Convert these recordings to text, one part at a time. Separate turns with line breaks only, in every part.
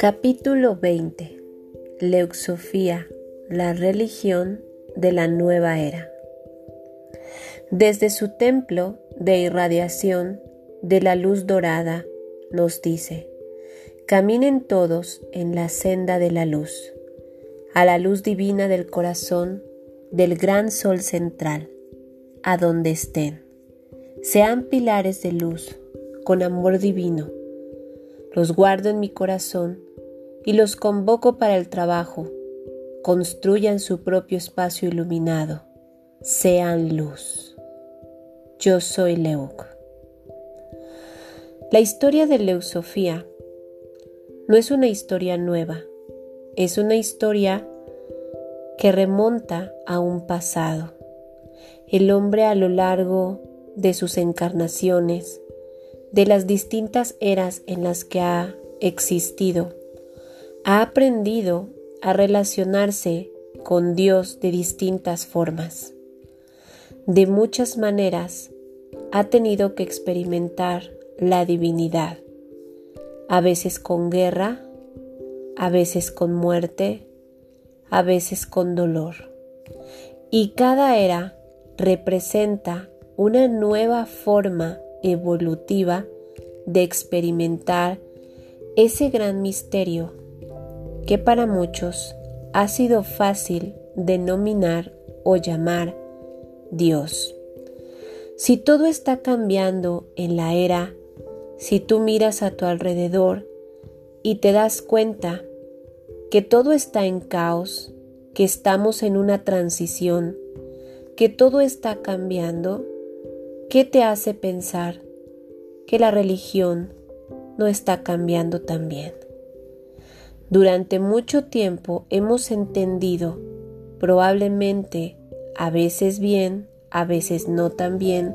Capítulo 20 Leuxofía, la religión de la nueva era. Desde su templo de irradiación de la luz dorada nos dice, caminen todos en la senda de la luz, a la luz divina del corazón del gran sol central, a donde estén. Sean pilares de luz, con amor divino. Los guardo en mi corazón y los convoco para el trabajo. Construyan su propio espacio iluminado. Sean luz. Yo soy Leuc. La historia de Leusofía no es una historia nueva, es una historia que remonta a un pasado. El hombre a lo largo de sus encarnaciones, de las distintas eras en las que ha existido, ha aprendido a relacionarse con Dios de distintas formas. De muchas maneras ha tenido que experimentar la divinidad, a veces con guerra, a veces con muerte, a veces con dolor. Y cada era representa una nueva forma evolutiva de experimentar ese gran misterio que para muchos ha sido fácil denominar o llamar Dios. Si todo está cambiando en la era, si tú miras a tu alrededor y te das cuenta que todo está en caos, que estamos en una transición, que todo está cambiando, ¿qué te hace pensar que la religión no está cambiando también? Durante mucho tiempo hemos entendido, probablemente a veces bien, a veces no tan bien,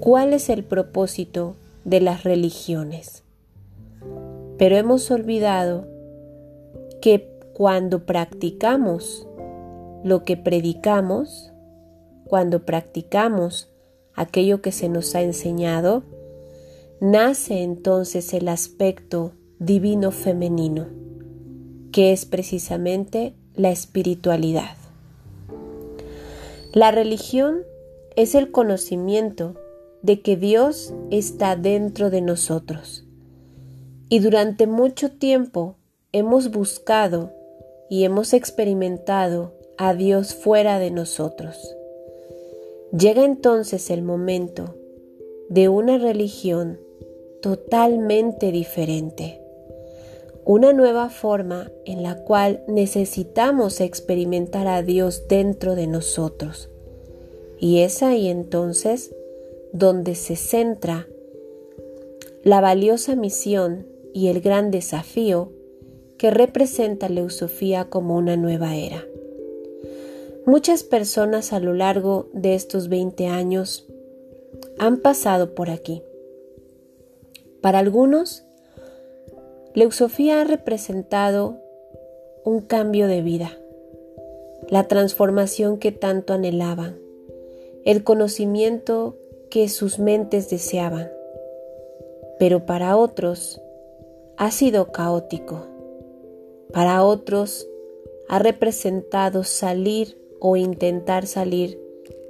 cuál es el propósito de las religiones. Pero hemos olvidado que cuando practicamos lo que predicamos, cuando practicamos aquello que se nos ha enseñado, nace entonces el aspecto divino femenino, que es precisamente la espiritualidad. La religión es el conocimiento de que Dios está dentro de nosotros. Y durante mucho tiempo hemos buscado y hemos experimentado a Dios fuera de nosotros. Llega entonces el momento de una religión totalmente diferente, una nueva forma en la cual necesitamos experimentar a Dios dentro de nosotros. Y es ahí entonces donde se centra la valiosa misión y el gran desafío que representa la Eusofía como una nueva era. Muchas personas a lo largo de estos 20 años han pasado por aquí. Para algunos, Leusofía ha representado un cambio de vida, la transformación que tanto anhelaban, el conocimiento que sus mentes deseaban. Pero para otros ha sido caótico, para otros ha representado salir o intentar salir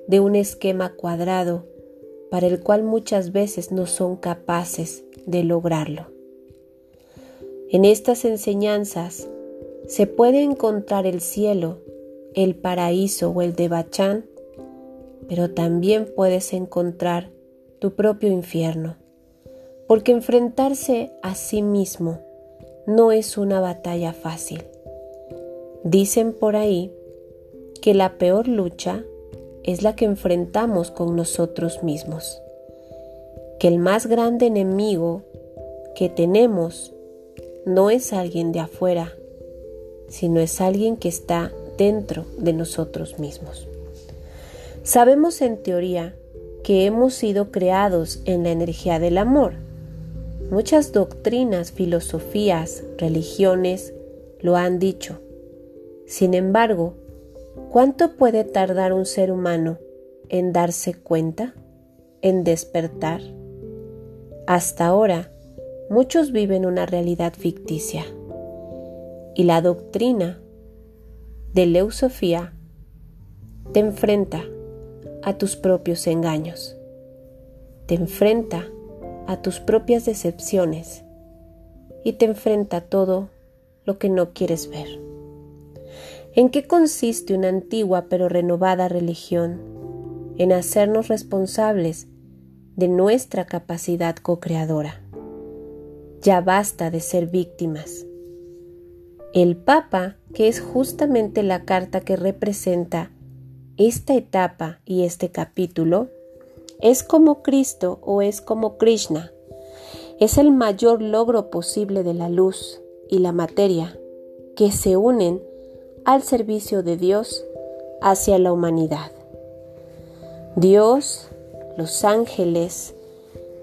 de un esquema cuadrado para el cual muchas veces no son capaces de lograrlo. En estas enseñanzas se puede encontrar el cielo, el paraíso o el de Bachán, pero también puedes encontrar tu propio infierno, porque enfrentarse a sí mismo no es una batalla fácil. Dicen por ahí que la peor lucha es la que enfrentamos con nosotros mismos, que el más grande enemigo que tenemos no es alguien de afuera, sino es alguien que está dentro de nosotros mismos. Sabemos en teoría que hemos sido creados en la energía del amor, Muchas doctrinas, filosofías, religiones lo han dicho. Sin embargo, ¿cuánto puede tardar un ser humano en darse cuenta, en despertar? Hasta ahora, muchos viven una realidad ficticia, Y la doctrina de Leusofía te enfrenta a tus propios engaños, te enfrenta a tus propias decepciones y te enfrenta a todo lo que no quieres ver. ¿En qué consiste una antigua pero renovada religión? En hacernos responsables de nuestra capacidad co-creadora. Ya basta de ser víctimas. El Papa, que es justamente la carta que representa esta etapa y este capítulo, es como Cristo o es como Krishna. Es el mayor logro posible de la luz y la materia que se unen al servicio de Dios hacia la humanidad. Dios, los ángeles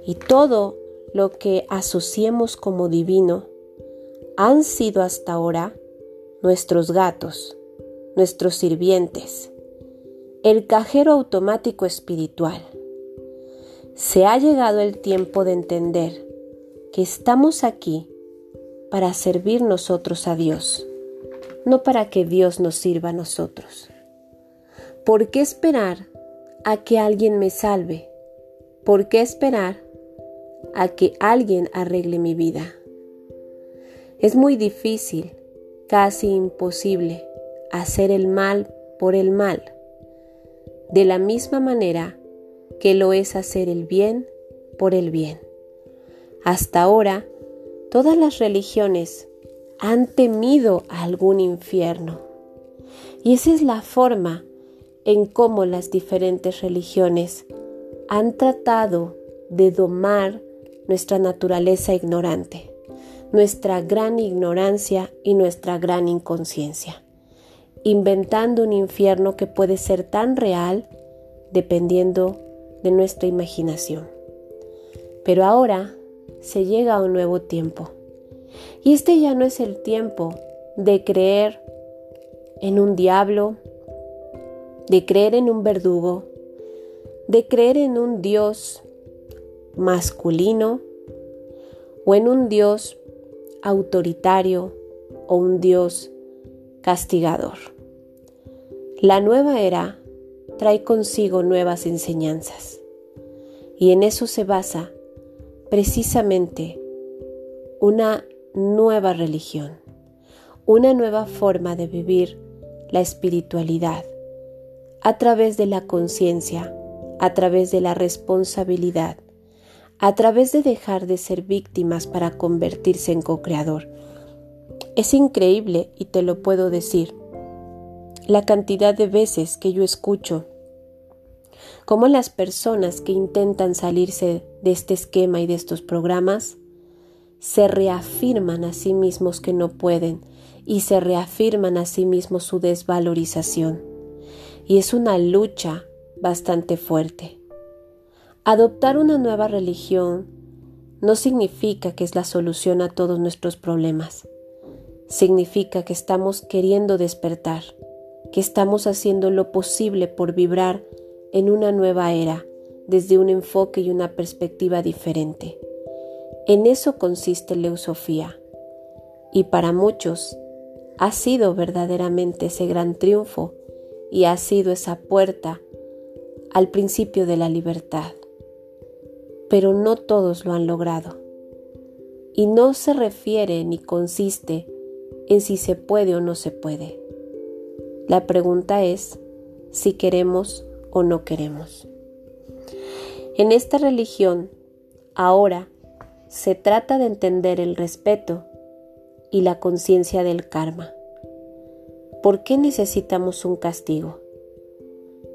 y todo lo que asociemos como divino han sido hasta ahora nuestros gatos, nuestros sirvientes, el cajero automático espiritual. Se ha llegado el tiempo de entender que estamos aquí para servir nosotros a Dios no para que Dios nos sirva a nosotros. ¿Por qué esperar a que alguien me salve? ¿Por qué esperar a que alguien arregle mi vida? Es muy difícil, casi imposible, hacer el mal por el mal, de la misma manera que lo es hacer el bien por el bien. Hasta ahora, todas las religiones han temido algún infierno. Y esa es la forma en cómo las diferentes religiones han tratado de domar nuestra naturaleza ignorante, nuestra gran ignorancia y nuestra gran inconsciencia, inventando un infierno que puede ser tan real dependiendo de nuestra imaginación. Pero ahora se llega a un nuevo tiempo y este ya no es el tiempo de creer en un diablo, de creer en un verdugo, de creer en un Dios masculino o en un Dios autoritario o un Dios castigador. La nueva era trae consigo nuevas enseñanzas y en eso se basa precisamente una nueva religión, una nueva forma de vivir la espiritualidad a través de la conciencia, a través de la responsabilidad, a través de dejar de ser víctimas para convertirse en co-creador. Es increíble y te lo puedo decir la cantidad de veces que yo escucho cómo las personas que intentan salirse de este esquema y de estos programas se reafirman a sí mismos que no pueden y se reafirman a sí mismos su desvalorización. Y es una lucha bastante fuerte. Adoptar una nueva religión no significa que es la solución a todos nuestros problemas. Significa que estamos queriendo despertar, que estamos haciendo lo posible por vibrar en una nueva era, desde un enfoque y una perspectiva diferente. En eso consiste Leusofía, y para muchos ha sido verdaderamente ese gran triunfo y ha sido esa puerta al principio de la libertad. Pero no todos lo han logrado. Y no se refiere ni consiste en si se puede o no se puede. La pregunta es si queremos o no queremos. En esta religión, ahora se trata de entender el respeto y la conciencia del karma. ¿Por qué necesitamos un castigo?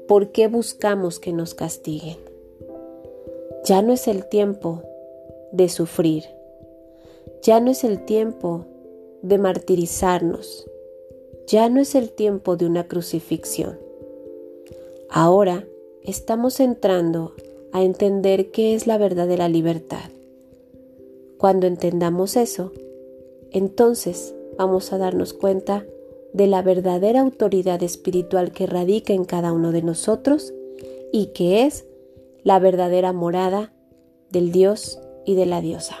¿Por qué buscamos que nos castiguen? Ya no es el tiempo de sufrir. Ya no es el tiempo de martirizarnos. Ya no es el tiempo de una crucifixión. Ahora estamos entrando a entender qué es la verdadera libertad. Cuando entendamos eso, entonces vamos a darnos cuenta de la verdadera autoridad espiritual que radica en cada uno de nosotros y que es la verdadera morada del Dios y de la diosa.